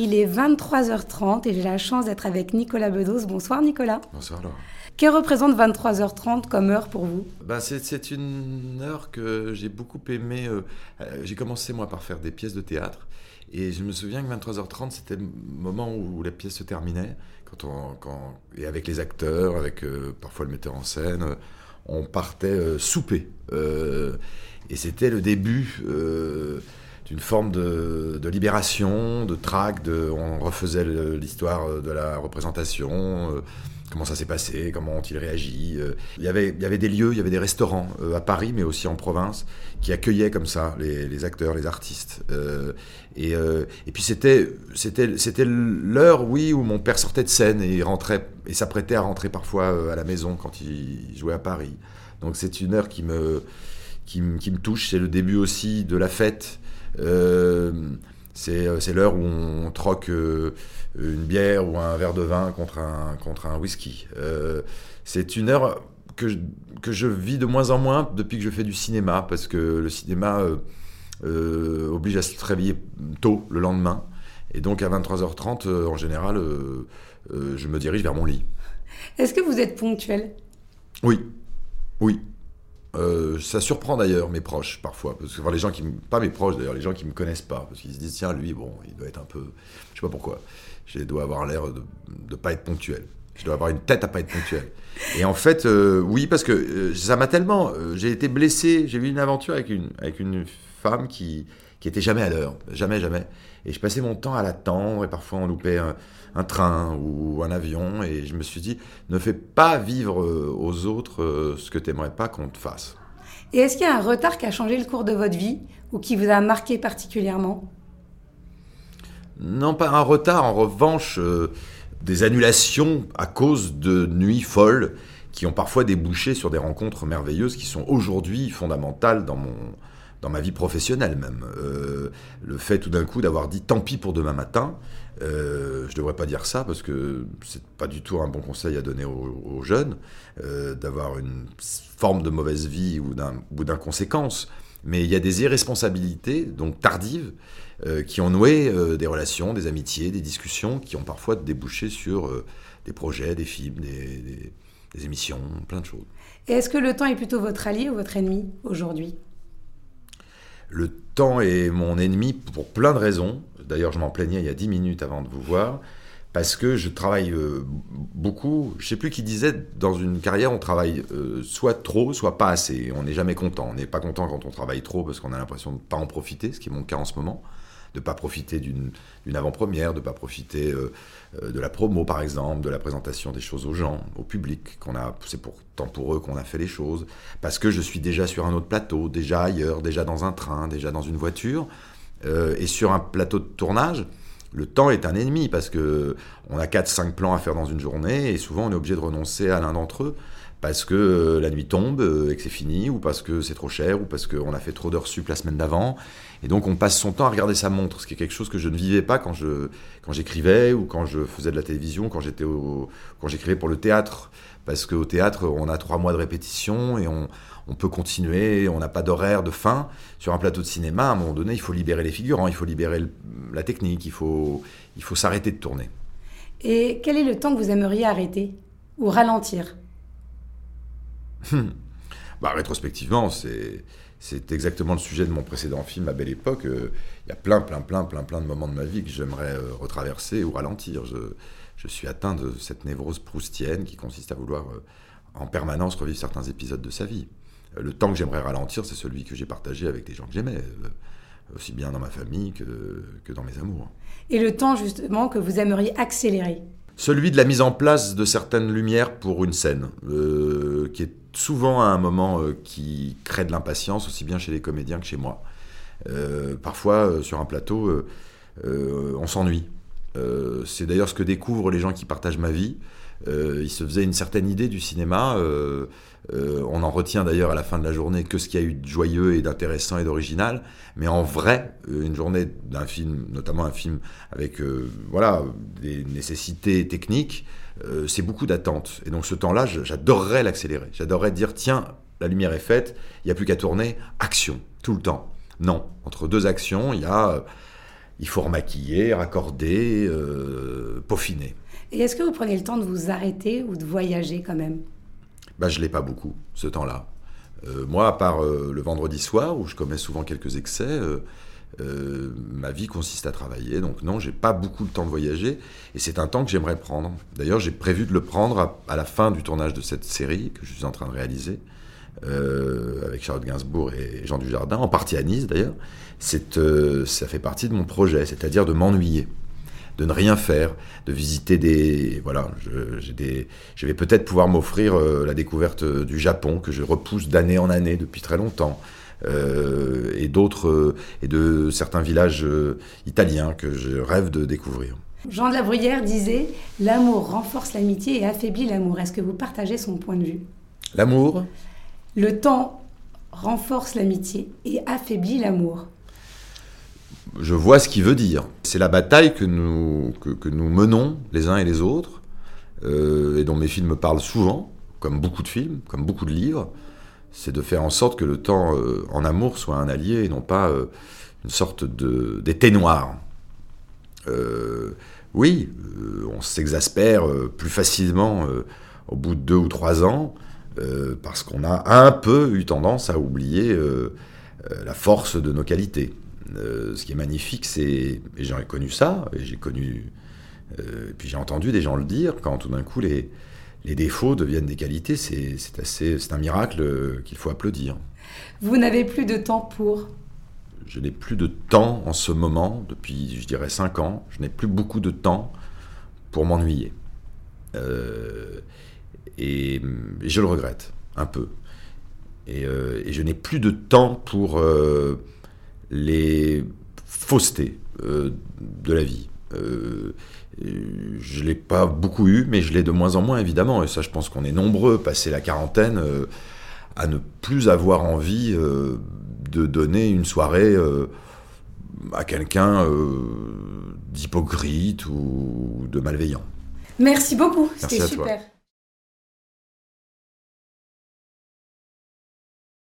Il est 23h30 et j'ai la chance d'être avec Nicolas Bedos. Bonsoir Nicolas. Bonsoir Laura. Que représente 23h30 comme heure pour vous? Ben C'est une heure que j'ai beaucoup aimé. Euh, euh, j'ai commencé moi par faire des pièces de théâtre et je me souviens que 23h30 c'était le moment où la pièce se terminait quand on, quand, et avec les acteurs, avec euh, parfois le metteur en scène, on partait souper. et c'était le début d'une forme de, libération, de trac, on refaisait l'histoire de la représentation, euh, comment ça s'est passé, comment ont-ils réagi. Euh. Il y, avait, des lieux, il y avait des restaurants euh, à Paris, mais aussi en province, qui accueillaient comme ça les, acteurs, les artistes. et, puis c'était, l'heure, oui, où mon père sortait de scène et rentrait, et s'apprêtait à rentrer parfois à la maison quand il jouait à Paris. Donc c'est une heure qui me touche, c'est le début aussi de la fête. Euh, euh, c'est l'heure où on troque euh, une bière ou un verre de vin contre un, contre un whisky. c'est une heure que je, que je vis de moins en moins depuis que je fais du cinéma, parce que le cinéma oblige à se réveiller tôt le lendemain. Et donc à 23h30, en général, je me dirige vers mon lit. Est-ce que vous êtes ponctuel? Oui, oui. Euh, ça surprend d'ailleurs mes proches parfois, parce que les gens qui pas mes proches d'ailleurs, les gens qui me connaissent pas, parce qu'ils se disent tiens lui bon il doit être un peu, je sais pas pourquoi, je dois avoir l'air de ne pas être ponctuel, je dois avoir une tête à pas être ponctuel. Et en fait euh, oui parce que euh, ça m'a tellement, j'ai été blessé, j'ai eu une aventure avec une avec une femme qui qui était jamais à l'heure, jamais jamais, et je passais mon temps à l'attendre et parfois on loupait un, un train ou un avion. Et je me suis dit, ne fais pas vivre euh, aux autres euh, ce que tu n'aimerais pas qu'on te fasse. Et est-ce qu'il y a un retard qui a changé le cours de votre vie ou qui vous a marqué particulièrement? Non, pas un retard. En revanche, euh, des annulations à cause de nuits folles qui ont parfois débouché sur des rencontres merveilleuses qui sont aujourd'hui fondamentales dans mon, dans ma vie professionnelle même. le fait tout d'un coup d'avoir dit tant pis pour demain matin, euh, je ne devrais pas dire ça parce que c'est pas du tout un bon conseil à donner aux, jeunes euh, d'avoir une forme de mauvaise vie ou d'inconséquence. Mais il y a des irresponsabilités, donc tardives, euh, qui ont noué des relations, des amitiés, des discussions qui ont parfois débouché sur des projets, des films, des, des émissions, plein de choses. Et est-ce que le temps est plutôt votre allié ou votre ennemi aujourd'hui? Le temps est mon ennemi pour plein de raisons. D'ailleurs, je m'en plaignais il y a 10 minutes avant de vous voir, parce que je travaille euh, beaucoup. Je ne sais plus qui disait, dans une carrière, on travaille euh, soit trop, soit pas assez. On n'est jamais content. On n'est pas content quand on travaille trop, parce qu'on a l'impression de ne pas en profiter, ce qui est mon cas en ce moment de ne pas profiter d'une avant-première, de ne pas profiter euh, de la promo par exemple, de la présentation des choses aux gens, au public, qu'on a, c'est pourtant pour eux qu'on a fait les choses, parce que je suis déjà sur un autre plateau, déjà ailleurs, déjà dans un train, déjà dans une voiture, euh, et sur un plateau de tournage, le temps est un ennemi parce que on a 4-5 plans à faire dans une journée et souvent on est obligé de renoncer à l'un d'entre eux parce que euh, la nuit tombe euh, et que c'est fini ou parce que c'est trop cher ou parce qu'on a fait trop d'heures sup la semaine d'avant et donc on passe son temps à regarder sa montre ce qui est quelque chose que je ne vivais pas quand quand j'écrivais ou quand je faisais de la télévision quand j'étais quand j'écrivais pour le théâtre parce qu'au théâtre on a trois mois de répétition et on, on peut continuer, on n'a pas d'horaire de fin. Sur un plateau de cinéma, à un moment donné, il faut libérer les figurants, il faut libérer la technique, il faut, il faut s'arrêter de tourner. Et quel est le temps que vous aimeriez arrêter ou ralentir? Bah, Rétrospectivement, c'est, c'est exactement le sujet de mon précédent film, à Belle Époque. Euh, il y a plein, plein, plein, plein, plein de moments de ma vie que j'aimerais euh, retraverser ou ralentir. Je, je, suis atteint de cette névrose proustienne qui consiste à vouloir euh, en permanence revivre certains épisodes de sa vie. Euh, le temps que j'aimerais ralentir, c'est celui que j'ai partagé avec des gens que j'aimais, euh, aussi bien dans ma famille que, que dans mes amours. Et le temps justement que vous aimeriez accélérer? Celui de la mise en place de certaines lumières pour une scène, euh, qui est souvent à un moment qui crée de l'impatience, aussi bien chez les comédiens que chez moi. parfois, sur un plateau, on s'ennuie. C'est d'ailleurs ce que découvrent les gens qui partagent ma vie. ils se faisaient une certaine idée du cinéma euh, on en retient d'ailleurs à la fin de la journée que ce qu'il y a eu de joyeux et d'intéressant et d'original. Mais en vrai, euh, une journée d'un film, notamment un film avec euh, voilà, des nécessités techniques, c'est beaucoup d'attente. Et donc ce temps-là, j'adorerais l'accélérer. J'adorerais dire, tiens, la lumière est faite, il n'y a plus qu'à tourner, action, tout le temps. Non, entre deux actions, il y a il faut remaquiller, raccorder, euh, peaufiner. Et est-ce que vous prenez le temps de vous arrêter ou de voyager quand même? Bah, Je ne l'ai pas beaucoup, ce temps-là. Euh, moi, à part euh, le vendredi soir, où je commets souvent quelques excès, ma vie consiste à travailler. Donc non, j'ai pas beaucoup de temps de voyager. Et c'est un temps que j'aimerais prendre. D'ailleurs, j'ai prévu de le prendre à, la fin du tournage de cette série que je suis en train de réaliser. Avec Charlotte Gainsbourg et Jean Dujardin, en partie à Nice d'ailleurs, ça fait partie de mon projet, c'est-à-dire de m'ennuyer de ne rien faire, de visiter des... Voilà, je, des, je vais peut-être pouvoir m'offrir euh, la découverte du Japon, que je repousse d'année en année depuis très longtemps. Euh, et d'autres, euh, et de certains villages italiens que je rêve de découvrir. Jean de la Bruyère disait L'amour renforce l'amitié et affaiblit l'amour. Est-ce que vous partagez son point de vue? L'amour? Le temps renforce l'amitié et affaiblit l'amour je vois ce qu'il veut dire. C'est la bataille que nous, menons les uns et les autres, euh, et dont mes films parlent souvent, comme beaucoup de films, comme beaucoup de livres, c'est de faire en sorte que le temps euh, en amour soit un allié et non pas euh, une sorte d'été noir. oui, on s'exaspère plus facilement au bout de deux ou trois ans, parce qu'on a un peu eu tendance à oublier la force de nos qualités. Euh, ce qui est magnifique, c'est, et j'ai connu ça, et j'ai connu, euh, puis j'ai entendu des gens le dire, quand tout d'un coup les, les défauts deviennent des qualités, c'est, assez, c'est un miracle qu'il faut applaudir. Vous n'avez plus de temps pour? Je n'ai plus de temps en ce moment, depuis, je dirais, 5 ans, je n'ai plus beaucoup de temps pour m'ennuyer. Euh, et, je le regrette, un peu. Et, et je n'ai plus de temps pour les faussetés euh, de la vie. Euh, je ne l'ai pas beaucoup eu, mais je l'ai de moins en moins, évidemment. Et ça, je pense qu'on est nombreux, passé la quarantaine, euh, à ne plus avoir envie de donner une soirée à quelqu'un d'hypocrite ou de malveillant. Merci beaucoup, c'était super.